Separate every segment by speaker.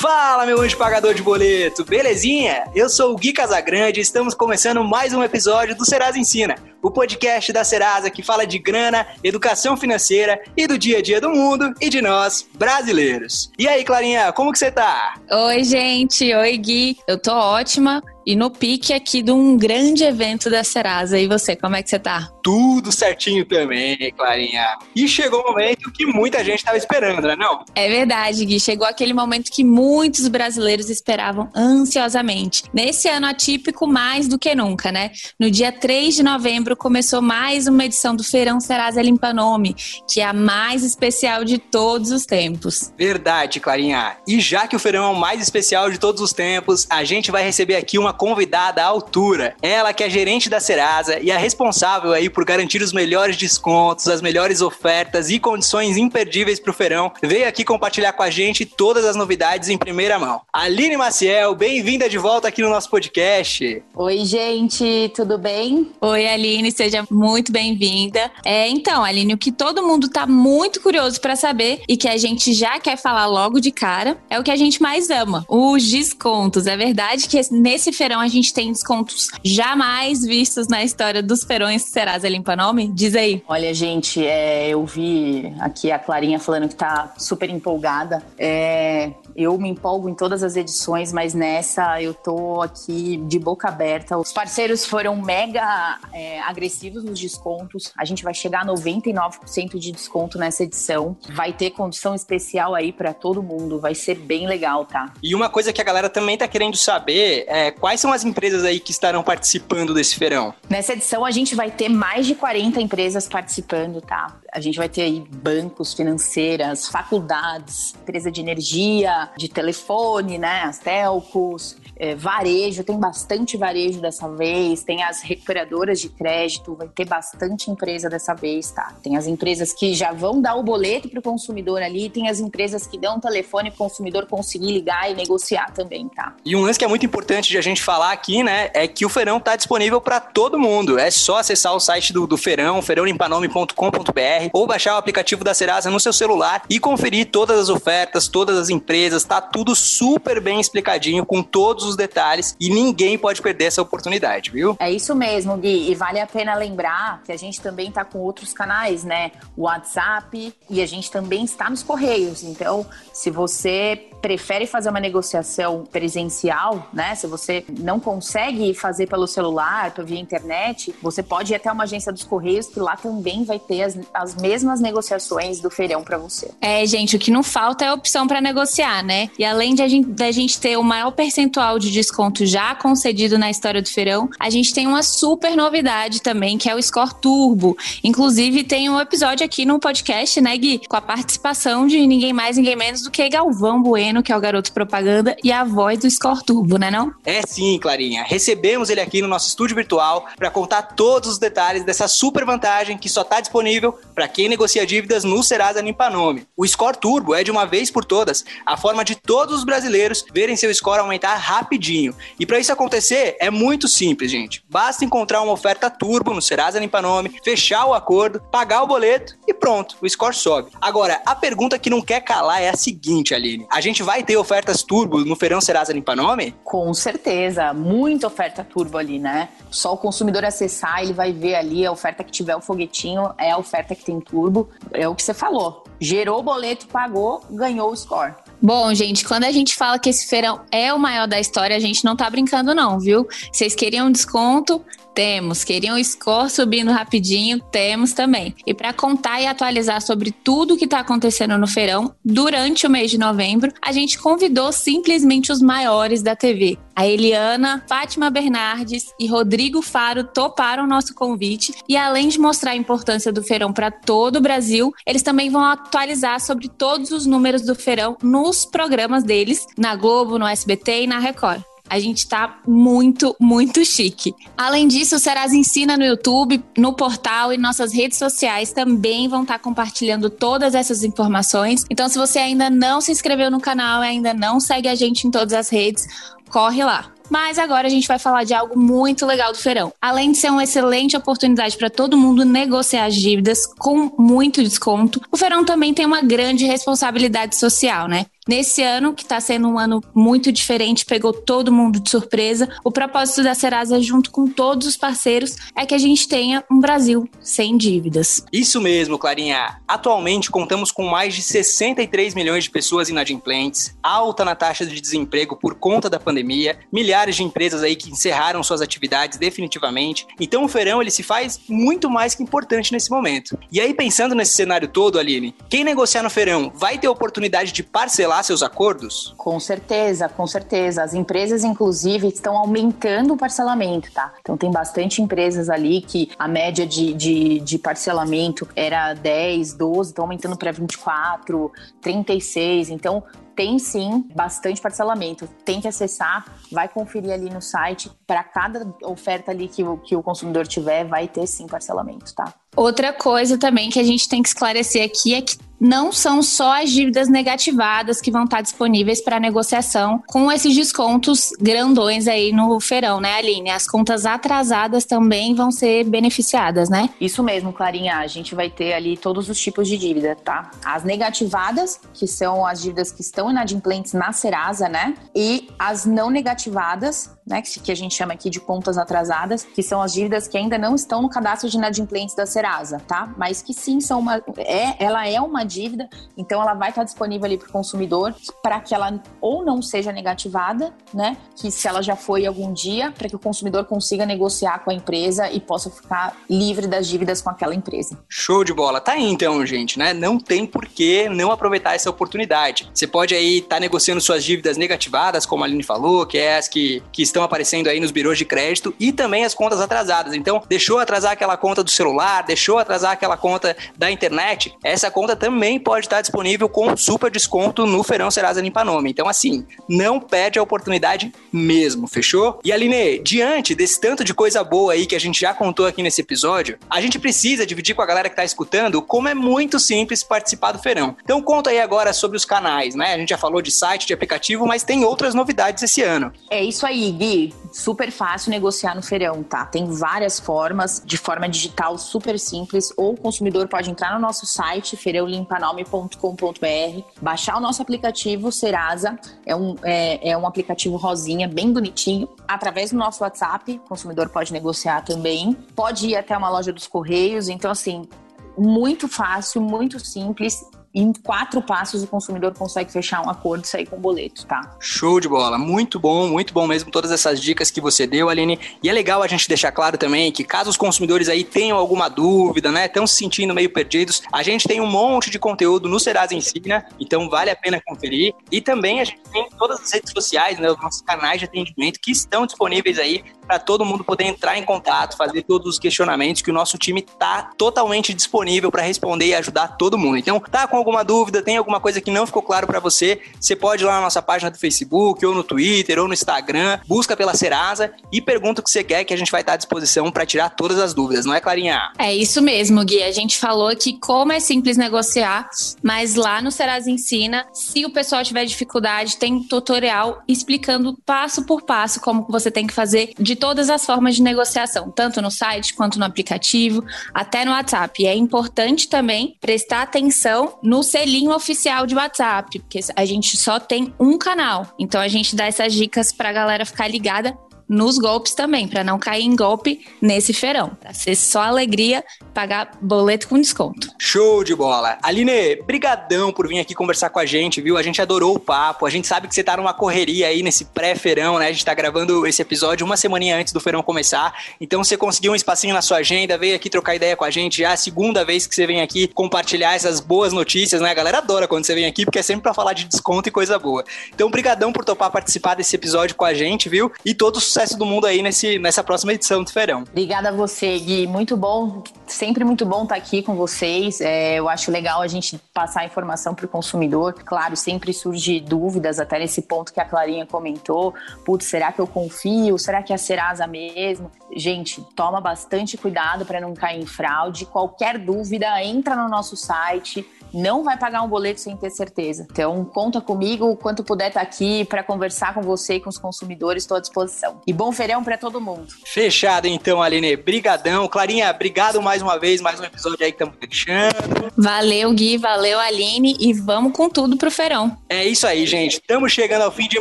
Speaker 1: Fala, meu anjo pagador de boleto, belezinha? Eu sou o Gui Casagrande e estamos começando mais um episódio do Serasa Ensina, o podcast da Serasa que fala de grana, educação financeira e do dia a dia do mundo e de nós, brasileiros. E aí, Clarinha, como que você tá?
Speaker 2: Oi, gente. Oi, Gui. Eu tô ótima e no pique aqui de um grande evento da Serasa. E você, como é que você tá?
Speaker 1: Tudo certinho também, Clarinha. E chegou o momento que muita gente estava esperando, né não?
Speaker 2: É verdade, Gui. Chegou aquele momento que muitos brasileiros esperavam ansiosamente. Nesse ano atípico, mais do que nunca, né? No dia 3 de novembro começou mais uma edição do Feirão Serasa Limpa Nome, que é a mais especial de todos os tempos.
Speaker 1: Verdade, Clarinha. E já que o feirão é o mais especial de todos os tempos, a gente vai receber aqui uma convidada à altura. Ela que é gerente da Serasa e é responsável aí por garantir os melhores descontos, as melhores ofertas e condições imperdíveis para o feirão, veio aqui compartilhar com a gente todas as novidades em primeira mão. Aline Maciel, bem-vinda de volta aqui no nosso podcast.
Speaker 3: Oi, gente, tudo bem?
Speaker 2: Oi, Aline, seja muito bem-vinda. É, então, Aline, o que todo mundo está muito curioso para saber e que a gente já quer falar logo de cara é o que a gente mais ama, os descontos. É verdade que nesse feirão a gente tem descontos jamais vistos na história dos feirões Serasa Limpa Nome? Diz aí.
Speaker 3: Olha, gente, é, eu vi aqui a Clarinha falando que tá super empolgada. É, eu me empolgo em todas as edições, mas nessa eu tô aqui de boca aberta. Os parceiros foram mega é, agressivos nos descontos. A gente vai chegar a 99% de desconto nessa edição. Vai ter condição especial aí para todo mundo. Vai ser bem legal, tá?
Speaker 1: E uma coisa que a galera também tá querendo saber é quais são as empresas aí que estarão participando desse feirão.
Speaker 3: Nessa edição a gente vai ter mais de 40 empresas participando, tá? A gente vai ter aí bancos, financeiras, faculdades, empresa de energia, de telefone, né? As telcos, é, varejo, tem bastante varejo dessa vez, tem as recuperadoras de crédito, vai ter bastante empresa dessa vez, tá? Tem as empresas que já vão dar o boleto para o consumidor ali, tem as empresas que dão o telefone para o consumidor conseguir ligar e negociar também, tá?
Speaker 1: E um lance que é muito importante de a gente falar aqui, né, é que o Feirão tá disponível para todo mundo. É só acessar o site do, do Feirão, feirãolimpanome.com.br ou baixar o aplicativo da Serasa no seu celular e conferir todas as ofertas, todas as empresas, tá tudo super bem explicadinho com todos os detalhes e ninguém pode perder essa oportunidade, viu?
Speaker 3: É isso mesmo, Gui. E vale a pena lembrar que a gente também tá com outros canais, né? O WhatsApp e a gente também está nos Correios. Então, se você prefere fazer uma negociação presencial, né? Se você não consegue fazer pelo celular, via internet, você pode ir até uma agência dos Correios que lá também vai ter as, as mesmas negociações do feirão para você.
Speaker 2: É, gente, o que não falta é opção para negociar, né? E além de a gente, da gente ter o maior percentual de desconto já concedido na história do feirão, a gente tem uma super novidade também, que é o Score Turbo. Inclusive, tem um episódio aqui no podcast, né, Gui, com a participação de ninguém mais, ninguém menos do que Galvão Bueno, que é o garoto propaganda, e a voz do Score Turbo, né não?
Speaker 1: É sim, Clarinha. Recebemos ele aqui no nosso estúdio virtual para contar todos os detalhes dessa super vantagem que só está disponível para quem negocia dívidas no Serasa Limpa Nome. O Score Turbo é de uma vez por todas a forma de todos os brasileiros verem seu score aumentar rapidinho. E para isso acontecer é muito simples, gente. Basta encontrar uma oferta turbo no Serasa Limpa Nome, fechar o acordo, pagar o boleto e pronto, o score sobe. Agora, a pergunta que não quer calar é a seguinte, Aline. A gente vai ter ofertas turbo no Feirão Serasa Limpa Nome?
Speaker 3: Com certeza, muita oferta turbo ali, né? Só o consumidor acessar, ele vai ver ali a oferta que tiver o foguetinho, é a oferta que tem turbo. É o que você falou. Gerou o boleto, pagou, ganhou o score.
Speaker 2: Bom, gente, quando a gente fala que esse feirão é o maior da história, a gente não tá brincando, não, viu? Vocês queriam desconto? Temos. Queriam o score subindo rapidinho? Temos também. E para contar e atualizar sobre tudo o que está acontecendo no feirão durante o mês de novembro, a gente convidou simplesmente os maiores da TV. A Eliana, Fátima Bernardes e Rodrigo Faro toparam o nosso convite e além de mostrar a importância do feirão para todo o Brasil, eles também vão atualizar sobre todos os números do feirão nos programas deles, na Globo, no SBT e na Record. A gente tá muito, muito chique. Além disso, o Serasa Ensina no YouTube, no portal e nossas redes sociais também vão estar tá compartilhando todas essas informações. Então, se você ainda não se inscreveu no canal e ainda não segue a gente em todas as redes, corre lá. Mas agora a gente vai falar de algo muito legal do feirão. Além de ser uma excelente oportunidade para todo mundo negociar as dívidas com muito desconto, o feirão também tem uma grande responsabilidade social, né? Nesse ano, que está sendo um ano muito diferente, pegou todo mundo de surpresa, o propósito da Serasa, junto com todos os parceiros, é que a gente tenha um Brasil sem dívidas.
Speaker 1: Isso mesmo, Clarinha. Atualmente contamos com mais de 63 milhões de pessoas inadimplentes, alta na taxa de desemprego por conta da pandemia, milhares de empresas aí que encerraram suas atividades definitivamente. Então o feirão ele se faz muito mais que importante nesse momento. E aí pensando nesse cenário todo, Aline, quem negociar no feirão vai ter oportunidade de parcelar seus acordos?
Speaker 3: Com certeza, com certeza. As empresas inclusive estão aumentando o parcelamento, tá? Então tem bastante empresas ali que a média de, de, de parcelamento era 10, 12, estão aumentando para 24, 36. Então tem sim bastante parcelamento. Tem que acessar, vai conferir ali no site. Para cada oferta ali que o, que o consumidor tiver, vai ter sim parcelamento, tá?
Speaker 2: Outra coisa também que a gente tem que esclarecer aqui é que não são só as dívidas negativadas que vão estar disponíveis para negociação com esses descontos grandões aí no feirão, né, Aline? As contas atrasadas também vão ser beneficiadas, né?
Speaker 3: Isso mesmo, Clarinha. A gente vai ter ali todos os tipos de dívida, tá? As negativadas, que são as dívidas que estão inadimplentes na Serasa, né? E as não negativadas, né, que a gente chama aqui de contas atrasadas, que são as dívidas que ainda não estão no cadastro de inadimplentes da Serasa, tá? Mas que sim são uma, é, ela é uma dívida, então ela vai estar disponível ali para o consumidor para que ela ou não seja negativada, né? Que se ela já foi algum dia, para que o consumidor consiga negociar com a empresa e possa ficar livre das dívidas com aquela empresa.
Speaker 1: Show de bola, tá aí então, gente, né? Não tem por que não aproveitar essa oportunidade. Você pode aí estar tá negociando suas dívidas negativadas, como a Aline falou, que é as que, que estão estão aparecendo aí nos birôs de crédito e também as contas atrasadas. Então, deixou atrasar aquela conta do celular, deixou atrasar aquela conta da internet, essa conta também pode estar disponível com super desconto no Feirão Serasa Limpa Nome. Então, assim, não perde a oportunidade mesmo, fechou? E Aline, diante desse tanto de coisa boa aí que a gente já contou aqui nesse episódio, a gente precisa dividir com a galera que está escutando como é muito simples participar do feirão. Então conta aí agora sobre os canais, né? A gente já falou de site, de aplicativo, mas tem outras novidades esse ano.
Speaker 3: É isso aí, Gui super fácil negociar no feirão, tá? Tem várias formas, de forma digital super simples, ou o consumidor pode entrar no nosso site, feirãolimpanome.com.br, baixar o nosso aplicativo Serasa, é um, é, é um aplicativo rosinha, bem bonitinho, através do nosso WhatsApp, o consumidor pode negociar também, pode ir até uma loja dos Correios, então assim, muito fácil, muito simples em quatro passos o consumidor consegue fechar um acordo e sair com boleto, tá?
Speaker 1: Show de bola, muito bom, muito bom mesmo todas essas dicas que você deu, Aline. E é legal a gente deixar claro também que caso os consumidores aí tenham alguma dúvida, né, estão se sentindo meio perdidos, a gente tem um monte de conteúdo no Serasa Ensina, então vale a pena conferir. E também a gente tem todas as redes sociais, né, os nossos canais de atendimento que estão disponíveis aí para todo mundo poder entrar em contato, fazer todos os questionamentos que o nosso time tá totalmente disponível para responder e ajudar todo mundo. Então, tá com alguma dúvida, tem alguma coisa que não ficou claro para você, você pode ir lá na nossa página do Facebook, ou no Twitter, ou no Instagram, busca pela Serasa e pergunta o que você quer, que a gente vai estar à disposição para tirar todas as dúvidas, não é, Clarinha?
Speaker 2: É isso mesmo, Gui. A gente falou que como é simples negociar, mas lá no Serasa Ensina, se o pessoal tiver dificuldade, tem tutorial explicando passo por passo como você tem que fazer de todas as formas de negociação, tanto no site quanto no aplicativo, até no WhatsApp. E é importante também prestar atenção no selinho oficial de WhatsApp, porque a gente só tem um canal. Então a gente dá essas dicas pra galera ficar ligada nos golpes também, para não cair em golpe nesse feirão. Pra ser só alegria, pagar boleto com desconto.
Speaker 1: Show de bola. Aline, brigadão por vir aqui conversar com a gente, viu? A gente adorou o papo. A gente sabe que você tá numa correria aí nesse pré-feirão, né? A gente tá gravando esse episódio uma semaninha antes do feirão começar. Então você conseguiu um espacinho na sua agenda, veio aqui trocar ideia com a gente. Já é a segunda vez que você vem aqui compartilhar essas boas notícias, né? A galera adora quando você vem aqui, porque é sempre para falar de desconto e coisa boa. Então, brigadão por topar participar desse episódio com a gente, viu? E todo o sucesso do mundo aí nesse, nessa próxima edição do Feirão.
Speaker 3: Obrigada a você, Gui. Muito bom, sempre muito bom estar aqui com vocês. É, eu acho legal a gente passar informação para o consumidor. Claro, sempre surge dúvidas, até nesse ponto que a Clarinha comentou. Putz, será que eu confio? Será que é a Serasa mesmo? Gente, toma bastante cuidado para não cair em fraude. Qualquer dúvida, entra no nosso site não vai pagar um boleto sem ter certeza. Então, conta comigo, quanto puder estar tá aqui para conversar com você e com os consumidores, estou à disposição. E bom feirão para todo mundo.
Speaker 1: Fechado então, Aline. Brigadão. Clarinha, obrigado mais uma vez, mais um episódio aí que estamos fechando.
Speaker 2: Valeu, Gui, valeu, Aline, e vamos com tudo pro feirão.
Speaker 1: É isso aí, gente. Estamos chegando ao fim de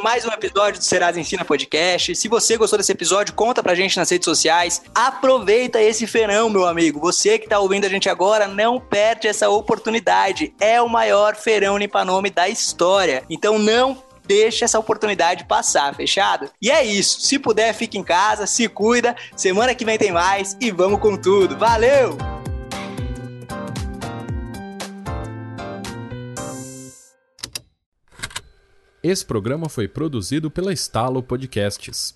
Speaker 1: mais um episódio do Serasa Ensina Podcast. Se você gostou desse episódio, conta pra gente nas redes sociais. Aproveita esse feirão, meu amigo. Você que tá ouvindo a gente agora, não perde essa oportunidade. É o maior feirão limpa nome da história. Então não deixe essa oportunidade passar, fechado? E é isso. Se puder, fique em casa, se cuida. Semana que vem tem mais e vamos com tudo. Valeu!
Speaker 4: Esse programa foi produzido pela Estalo Podcasts.